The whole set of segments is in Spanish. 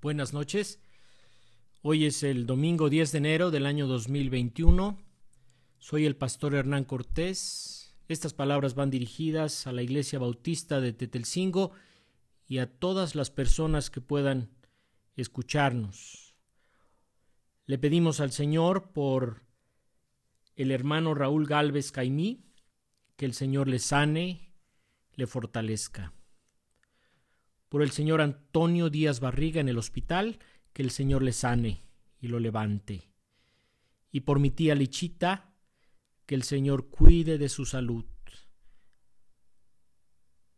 Buenas noches. Hoy es el domingo 10 de enero del año 2021. Soy el pastor Hernán Cortés. Estas palabras van dirigidas a la Iglesia Bautista de Tetelcingo y a todas las personas que puedan escucharnos. Le pedimos al Señor por el hermano Raúl Galvez Caimí, que el Señor le sane, le fortalezca por el señor Antonio Díaz Barriga en el hospital, que el Señor le sane y lo levante. Y por mi tía Lichita, que el Señor cuide de su salud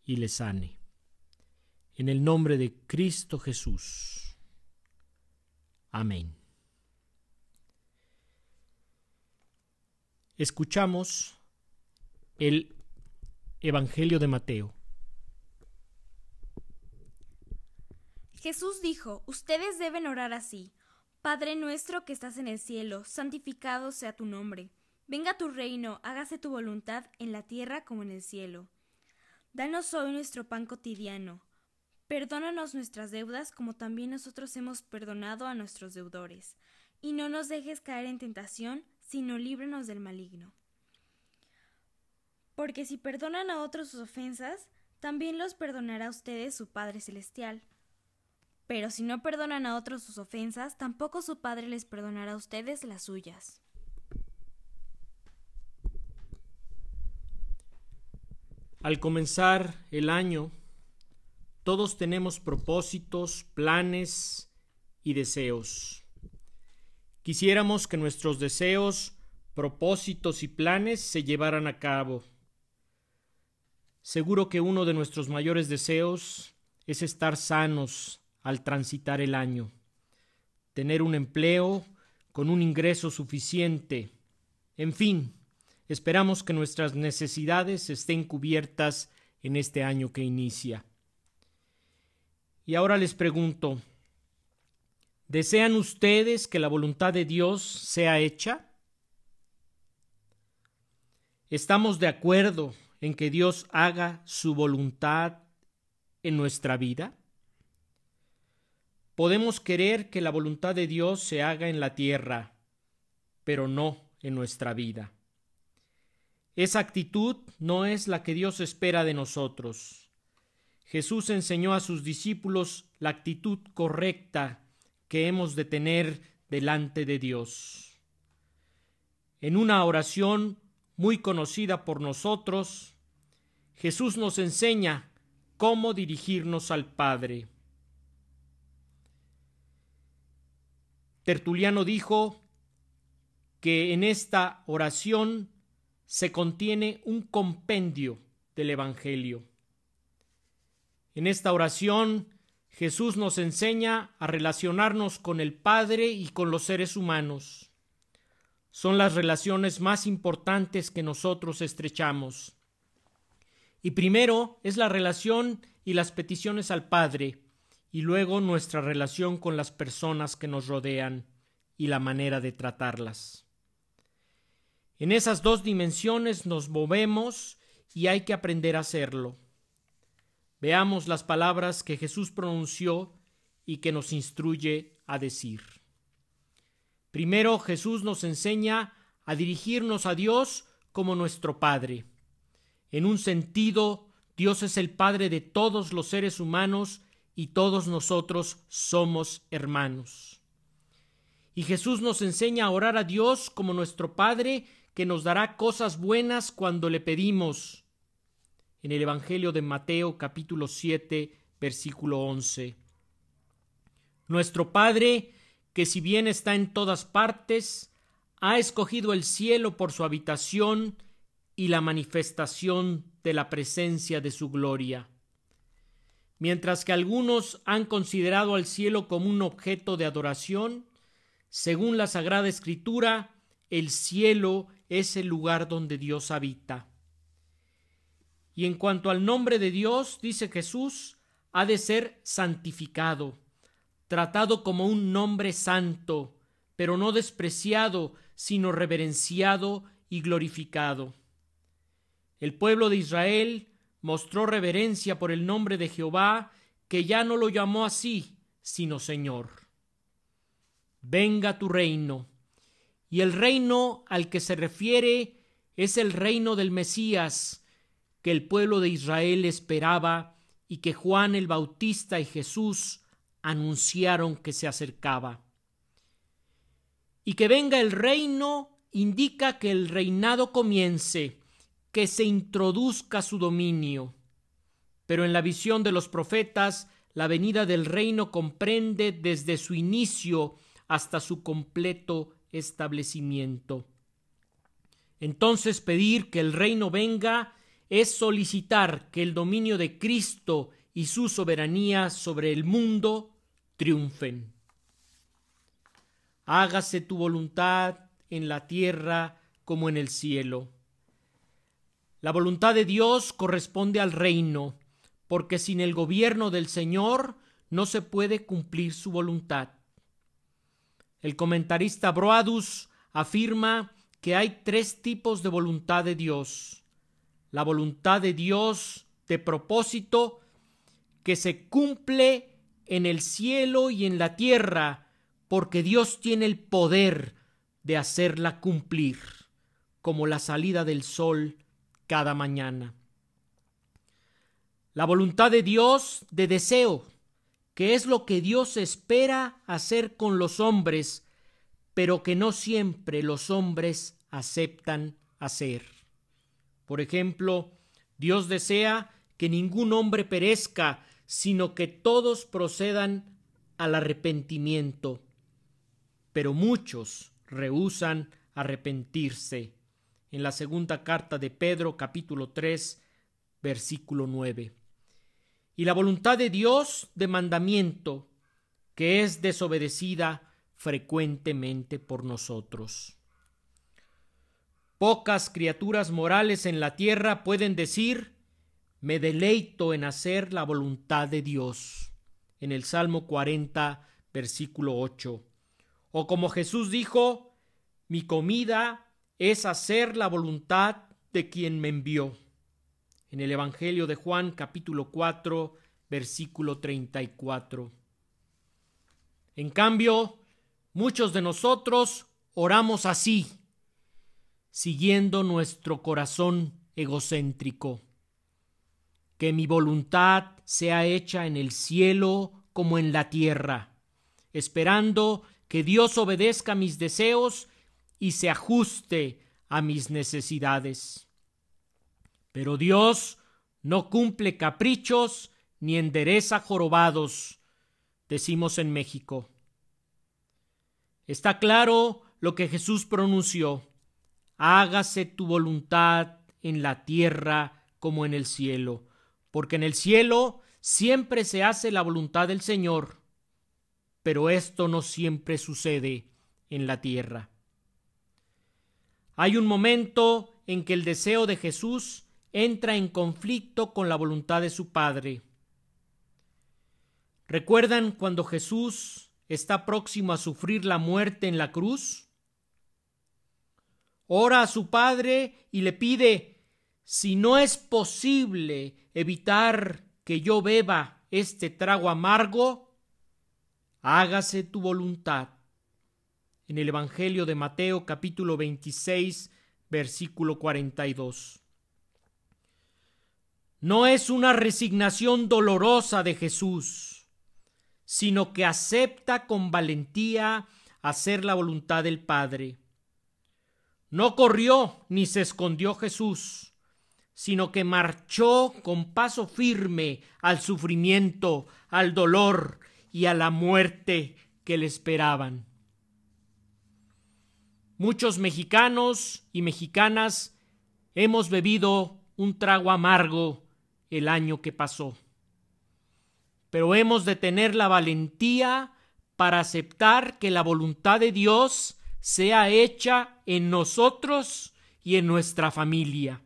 y le sane. En el nombre de Cristo Jesús. Amén. Escuchamos el Evangelio de Mateo Jesús dijo, ustedes deben orar así. Padre nuestro que estás en el cielo, santificado sea tu nombre. Venga tu reino, hágase tu voluntad en la tierra como en el cielo. Danos hoy nuestro pan cotidiano. Perdónanos nuestras deudas como también nosotros hemos perdonado a nuestros deudores. Y no nos dejes caer en tentación, sino líbranos del maligno. Porque si perdonan a otros sus ofensas, también los perdonará a ustedes su Padre Celestial. Pero si no perdonan a otros sus ofensas, tampoco su Padre les perdonará a ustedes las suyas. Al comenzar el año, todos tenemos propósitos, planes y deseos. Quisiéramos que nuestros deseos, propósitos y planes se llevaran a cabo. Seguro que uno de nuestros mayores deseos es estar sanos, al transitar el año, tener un empleo con un ingreso suficiente, en fin, esperamos que nuestras necesidades estén cubiertas en este año que inicia. Y ahora les pregunto, ¿desean ustedes que la voluntad de Dios sea hecha? ¿Estamos de acuerdo en que Dios haga su voluntad en nuestra vida? Podemos querer que la voluntad de Dios se haga en la tierra, pero no en nuestra vida. Esa actitud no es la que Dios espera de nosotros. Jesús enseñó a sus discípulos la actitud correcta que hemos de tener delante de Dios. En una oración muy conocida por nosotros, Jesús nos enseña cómo dirigirnos al Padre. Tertuliano dijo que en esta oración se contiene un compendio del Evangelio. En esta oración Jesús nos enseña a relacionarnos con el Padre y con los seres humanos. Son las relaciones más importantes que nosotros estrechamos. Y primero es la relación y las peticiones al Padre, y luego nuestra relación con las personas que nos rodean y la manera de tratarlas. En esas dos dimensiones nos movemos y hay que aprender a hacerlo. Veamos las palabras que Jesús pronunció y que nos instruye a decir. Primero Jesús nos enseña a dirigirnos a Dios como nuestro Padre. En un sentido, Dios es el Padre de todos los seres humanos y todos nosotros somos hermanos. Y Jesús nos enseña a orar a Dios como nuestro Padre, que nos dará cosas buenas cuando le pedimos. En el Evangelio de Mateo capítulo 7 versículo 11. Nuestro Padre, que si bien está en todas partes, ha escogido el cielo por su habitación y la manifestación de la presencia de su gloria mientras que algunos han considerado al cielo como un objeto de adoración, según la Sagrada Escritura, el cielo es el lugar donde Dios habita. Y en cuanto al nombre de Dios, dice Jesús, ha de ser santificado, tratado como un nombre santo, pero no despreciado, sino reverenciado y glorificado. El pueblo de Israel mostró reverencia por el nombre de Jehová, que ya no lo llamó así, sino Señor. Venga tu reino. Y el reino al que se refiere es el reino del Mesías, que el pueblo de Israel esperaba y que Juan el Bautista y Jesús anunciaron que se acercaba. Y que venga el reino indica que el reinado comience, que se introduzca su dominio. Pero en la visión de los profetas, la venida del reino comprende desde su inicio hasta su completo establecimiento. Entonces pedir que el reino venga es solicitar que el dominio de Cristo y su soberanía sobre el mundo triunfen. Hágase tu voluntad en la tierra como en el cielo. La voluntad de Dios corresponde al reino, porque sin el gobierno del Señor no se puede cumplir su voluntad. El comentarista Broadus afirma que hay tres tipos de voluntad de Dios. La voluntad de Dios de propósito que se cumple en el cielo y en la tierra, porque Dios tiene el poder de hacerla cumplir, como la salida del sol cada mañana. La voluntad de Dios de deseo, que es lo que Dios espera hacer con los hombres, pero que no siempre los hombres aceptan hacer. Por ejemplo, Dios desea que ningún hombre perezca, sino que todos procedan al arrepentimiento. Pero muchos rehusan arrepentirse. En la segunda carta de Pedro capítulo 3 versículo 9. Y la voluntad de Dios de mandamiento, que es desobedecida frecuentemente por nosotros. Pocas criaturas morales en la tierra pueden decir me deleito en hacer la voluntad de Dios. En el Salmo 40, versículo 8. O como Jesús dijo, mi comida es hacer la voluntad de quien me envió. En el Evangelio de Juan capítulo 4 versículo 34. En cambio, muchos de nosotros oramos así, siguiendo nuestro corazón egocéntrico. Que mi voluntad sea hecha en el cielo como en la tierra, esperando que Dios obedezca mis deseos y se ajuste a mis necesidades. Pero Dios no cumple caprichos ni endereza jorobados, decimos en México. Está claro lo que Jesús pronunció. Hágase tu voluntad en la tierra como en el cielo, porque en el cielo siempre se hace la voluntad del Señor pero esto no siempre sucede en la tierra. Hay un momento en que el deseo de Jesús entra en conflicto con la voluntad de su Padre. ¿Recuerdan cuando Jesús está próximo a sufrir la muerte en la cruz? Ora a su Padre y le pide, si no es posible evitar que yo beba este trago amargo, hágase tu voluntad. En el Evangelio de Mateo capítulo 26 versículo 42. No es una resignación dolorosa de Jesús, sino que acepta con valentía hacer la voluntad del Padre. No corrió ni se escondió Jesús, sino que marchó con paso firme al sufrimiento, al dolor, y a la muerte que le esperaban. Muchos mexicanos y mexicanas hemos bebido un trago amargo el año que pasó. Pero hemos de tener la valentía para aceptar que la voluntad de Dios sea hecha en nosotros y en nuestra familia.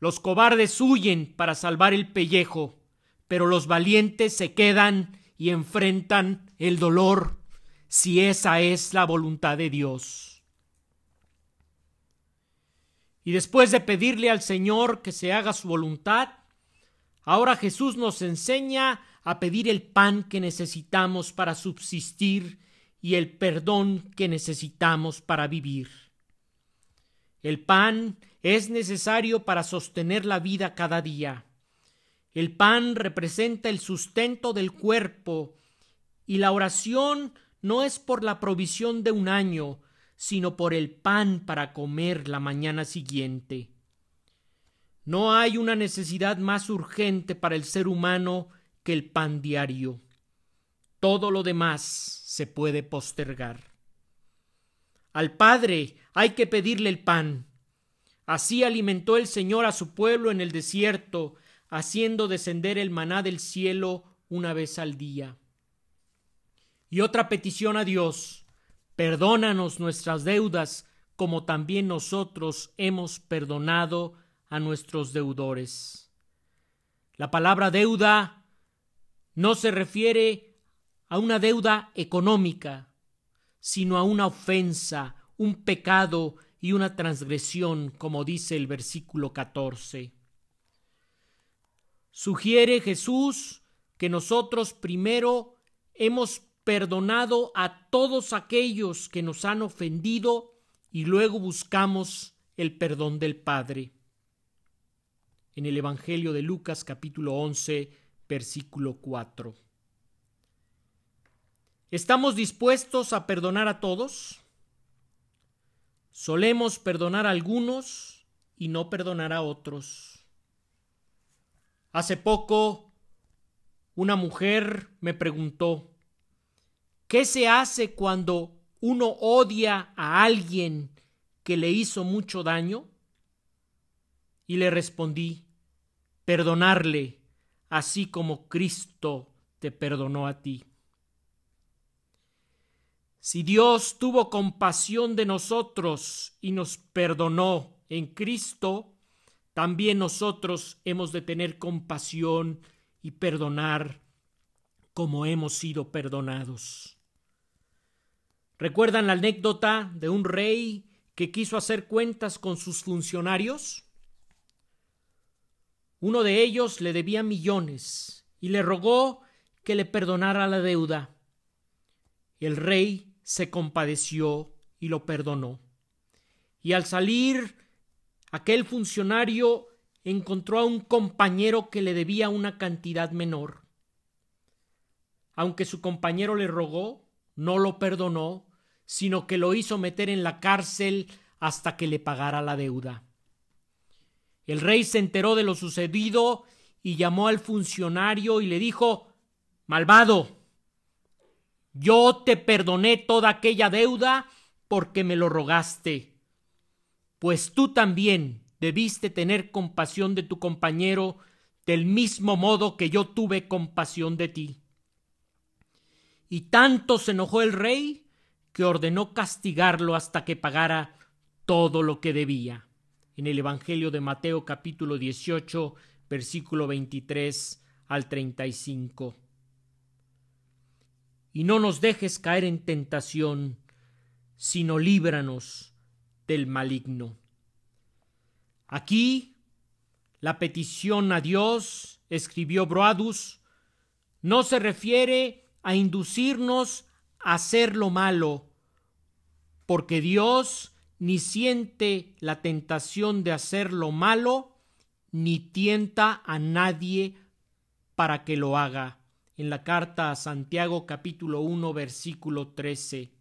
Los cobardes huyen para salvar el pellejo, pero los valientes se quedan y enfrentan el dolor si esa es la voluntad de Dios. Y después de pedirle al Señor que se haga su voluntad, ahora Jesús nos enseña a pedir el pan que necesitamos para subsistir y el perdón que necesitamos para vivir. El pan es necesario para sostener la vida cada día. El pan representa el sustento del cuerpo y la oración no es por la provisión de un año, sino por el pan para comer la mañana siguiente. No hay una necesidad más urgente para el ser humano que el pan diario. Todo lo demás se puede postergar. Al Padre hay que pedirle el pan. Así alimentó el Señor a su pueblo en el desierto, haciendo descender el maná del cielo una vez al día. Y otra petición a Dios, perdónanos nuestras deudas, como también nosotros hemos perdonado a nuestros deudores. La palabra deuda no se refiere a una deuda económica, sino a una ofensa, un pecado y una transgresión, como dice el versículo 14. Sugiere Jesús que nosotros primero hemos perdonado a todos aquellos que nos han ofendido y luego buscamos el perdón del Padre. En el Evangelio de Lucas capítulo 11, versículo 4. ¿Estamos dispuestos a perdonar a todos? Solemos perdonar a algunos y no perdonar a otros. Hace poco una mujer me preguntó, ¿qué se hace cuando uno odia a alguien que le hizo mucho daño? Y le respondí, perdonarle, así como Cristo te perdonó a ti. Si Dios tuvo compasión de nosotros y nos perdonó en Cristo, también nosotros hemos de tener compasión y perdonar como hemos sido perdonados. ¿Recuerdan la anécdota de un rey que quiso hacer cuentas con sus funcionarios? Uno de ellos le debía millones y le rogó que le perdonara la deuda. El rey se compadeció y lo perdonó. Y al salir, aquel funcionario encontró a un compañero que le debía una cantidad menor. Aunque su compañero le rogó, no lo perdonó, sino que lo hizo meter en la cárcel hasta que le pagara la deuda. El rey se enteró de lo sucedido y llamó al funcionario y le dijo Malvado, yo te perdoné toda aquella deuda porque me lo rogaste. Pues tú también debiste tener compasión de tu compañero del mismo modo que yo tuve compasión de ti. Y tanto se enojó el rey que ordenó castigarlo hasta que pagara todo lo que debía. En el Evangelio de Mateo capítulo 18, versículo 23 al 35 y no nos dejes caer en tentación, sino líbranos del maligno. Aquí la petición a Dios, escribió Broadus, no se refiere a inducirnos hacer lo malo, porque Dios ni siente la tentación de hacer lo malo, ni tienta a nadie para que lo haga. En la carta a Santiago capítulo 1 versículo 13,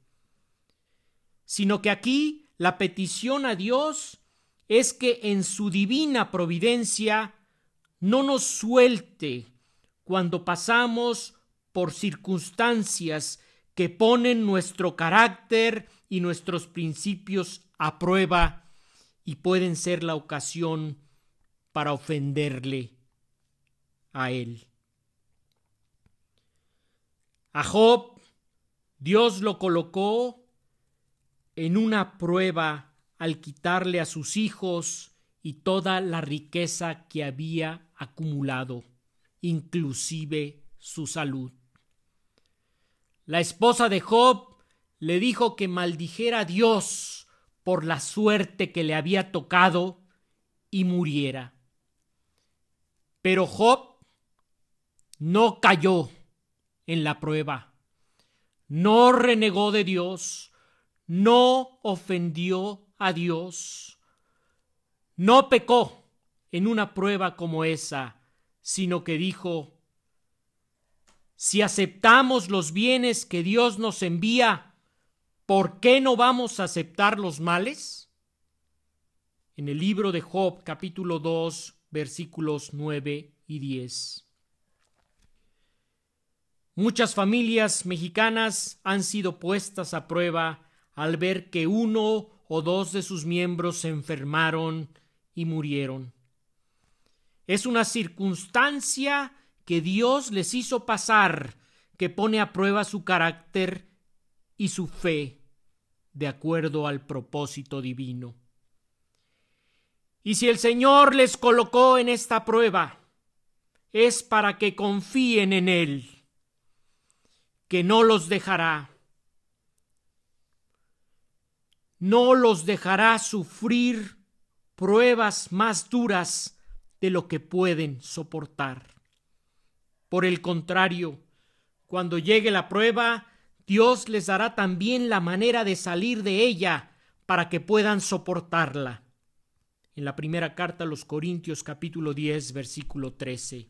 sino que aquí la petición a Dios es que en su divina providencia no nos suelte cuando pasamos por circunstancias que ponen nuestro carácter y nuestros principios a prueba y pueden ser la ocasión para ofenderle a Él. A Job Dios lo colocó en una prueba al quitarle a sus hijos y toda la riqueza que había acumulado, inclusive su salud. La esposa de Job le dijo que maldijera a Dios por la suerte que le había tocado y muriera. Pero Job no cayó en la prueba, no renegó de Dios, no ofendió a Dios, no pecó en una prueba como esa, sino que dijo, si aceptamos los bienes que Dios nos envía, ¿por qué no vamos a aceptar los males? En el libro de Job capítulo 2 versículos 9 y 10. Muchas familias mexicanas han sido puestas a prueba al ver que uno o dos de sus miembros se enfermaron y murieron. Es una circunstancia que Dios les hizo pasar que pone a prueba su carácter y su fe de acuerdo al propósito divino. Y si el Señor les colocó en esta prueba, es para que confíen en Él, que no los dejará, no los dejará sufrir pruebas más duras de lo que pueden soportar. Por el contrario, cuando llegue la prueba, Dios les dará también la manera de salir de ella para que puedan soportarla. En la primera carta a los Corintios capítulo 10 versículo 13.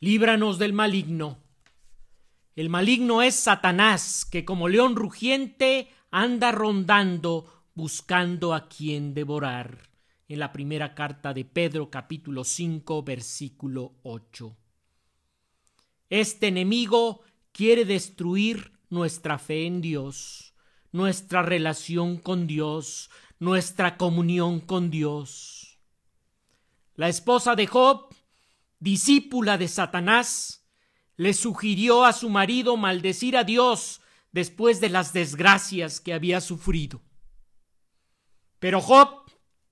Líbranos del maligno. El maligno es Satanás, que como león rugiente anda rondando buscando a quien devorar en la primera carta de Pedro capítulo 5 versículo 8. Este enemigo quiere destruir nuestra fe en Dios, nuestra relación con Dios, nuestra comunión con Dios. La esposa de Job, discípula de Satanás, le sugirió a su marido maldecir a Dios después de las desgracias que había sufrido. Pero Job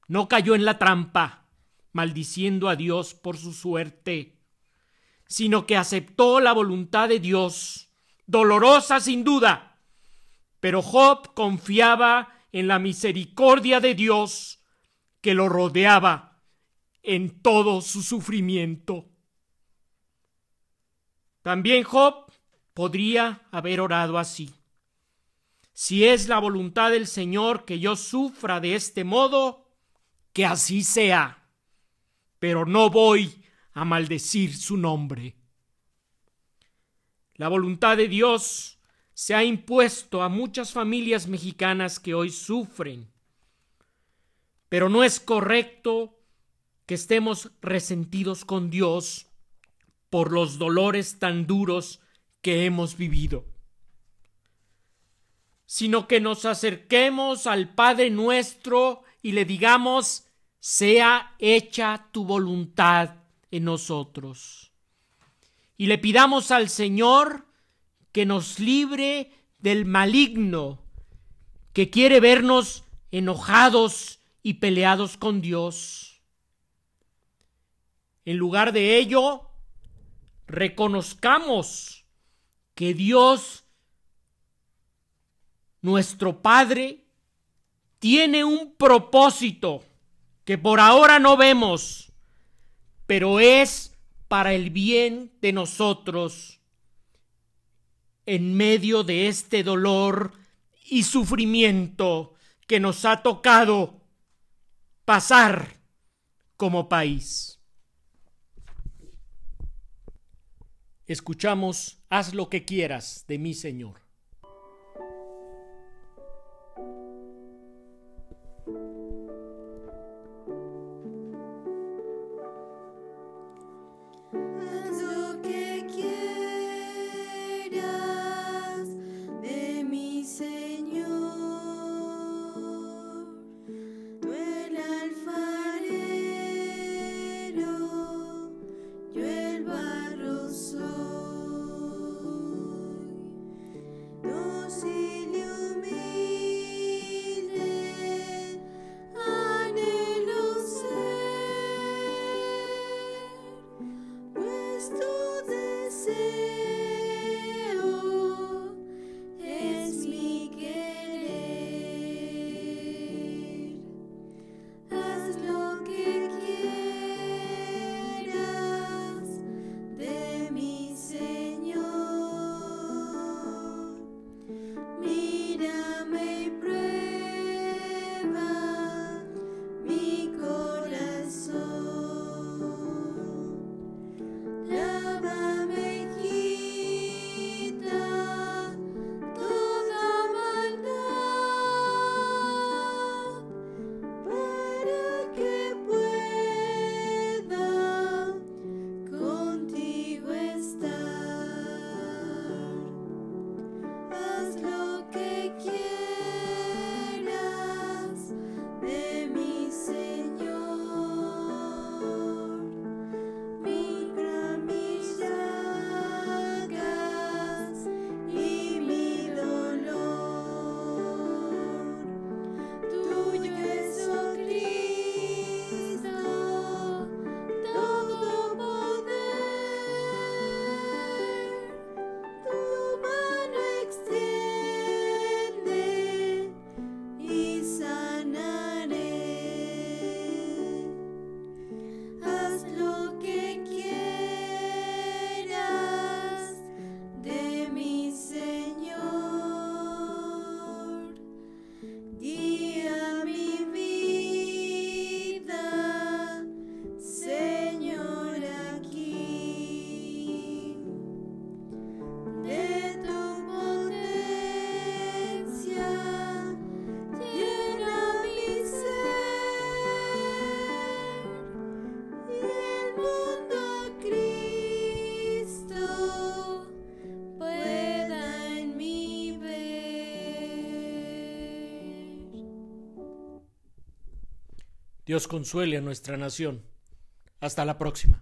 no cayó en la trampa, maldiciendo a Dios por su suerte, sino que aceptó la voluntad de Dios, dolorosa sin duda. Pero Job confiaba en la misericordia de Dios que lo rodeaba en todo su sufrimiento. También Job podría haber orado así. Si es la voluntad del Señor que yo sufra de este modo, que así sea, pero no voy a maldecir su nombre. La voluntad de Dios se ha impuesto a muchas familias mexicanas que hoy sufren, pero no es correcto que estemos resentidos con Dios por los dolores tan duros que hemos vivido, sino que nos acerquemos al Padre nuestro y le digamos, sea hecha tu voluntad en nosotros. Y le pidamos al Señor que nos libre del maligno que quiere vernos enojados y peleados con Dios. En lugar de ello, reconozcamos que Dios, nuestro Padre, tiene un propósito que por ahora no vemos, pero es para el bien de nosotros en medio de este dolor y sufrimiento que nos ha tocado pasar como país. Escuchamos, haz lo que quieras de mi Señor. Dios consuele a nuestra nación. Hasta la próxima.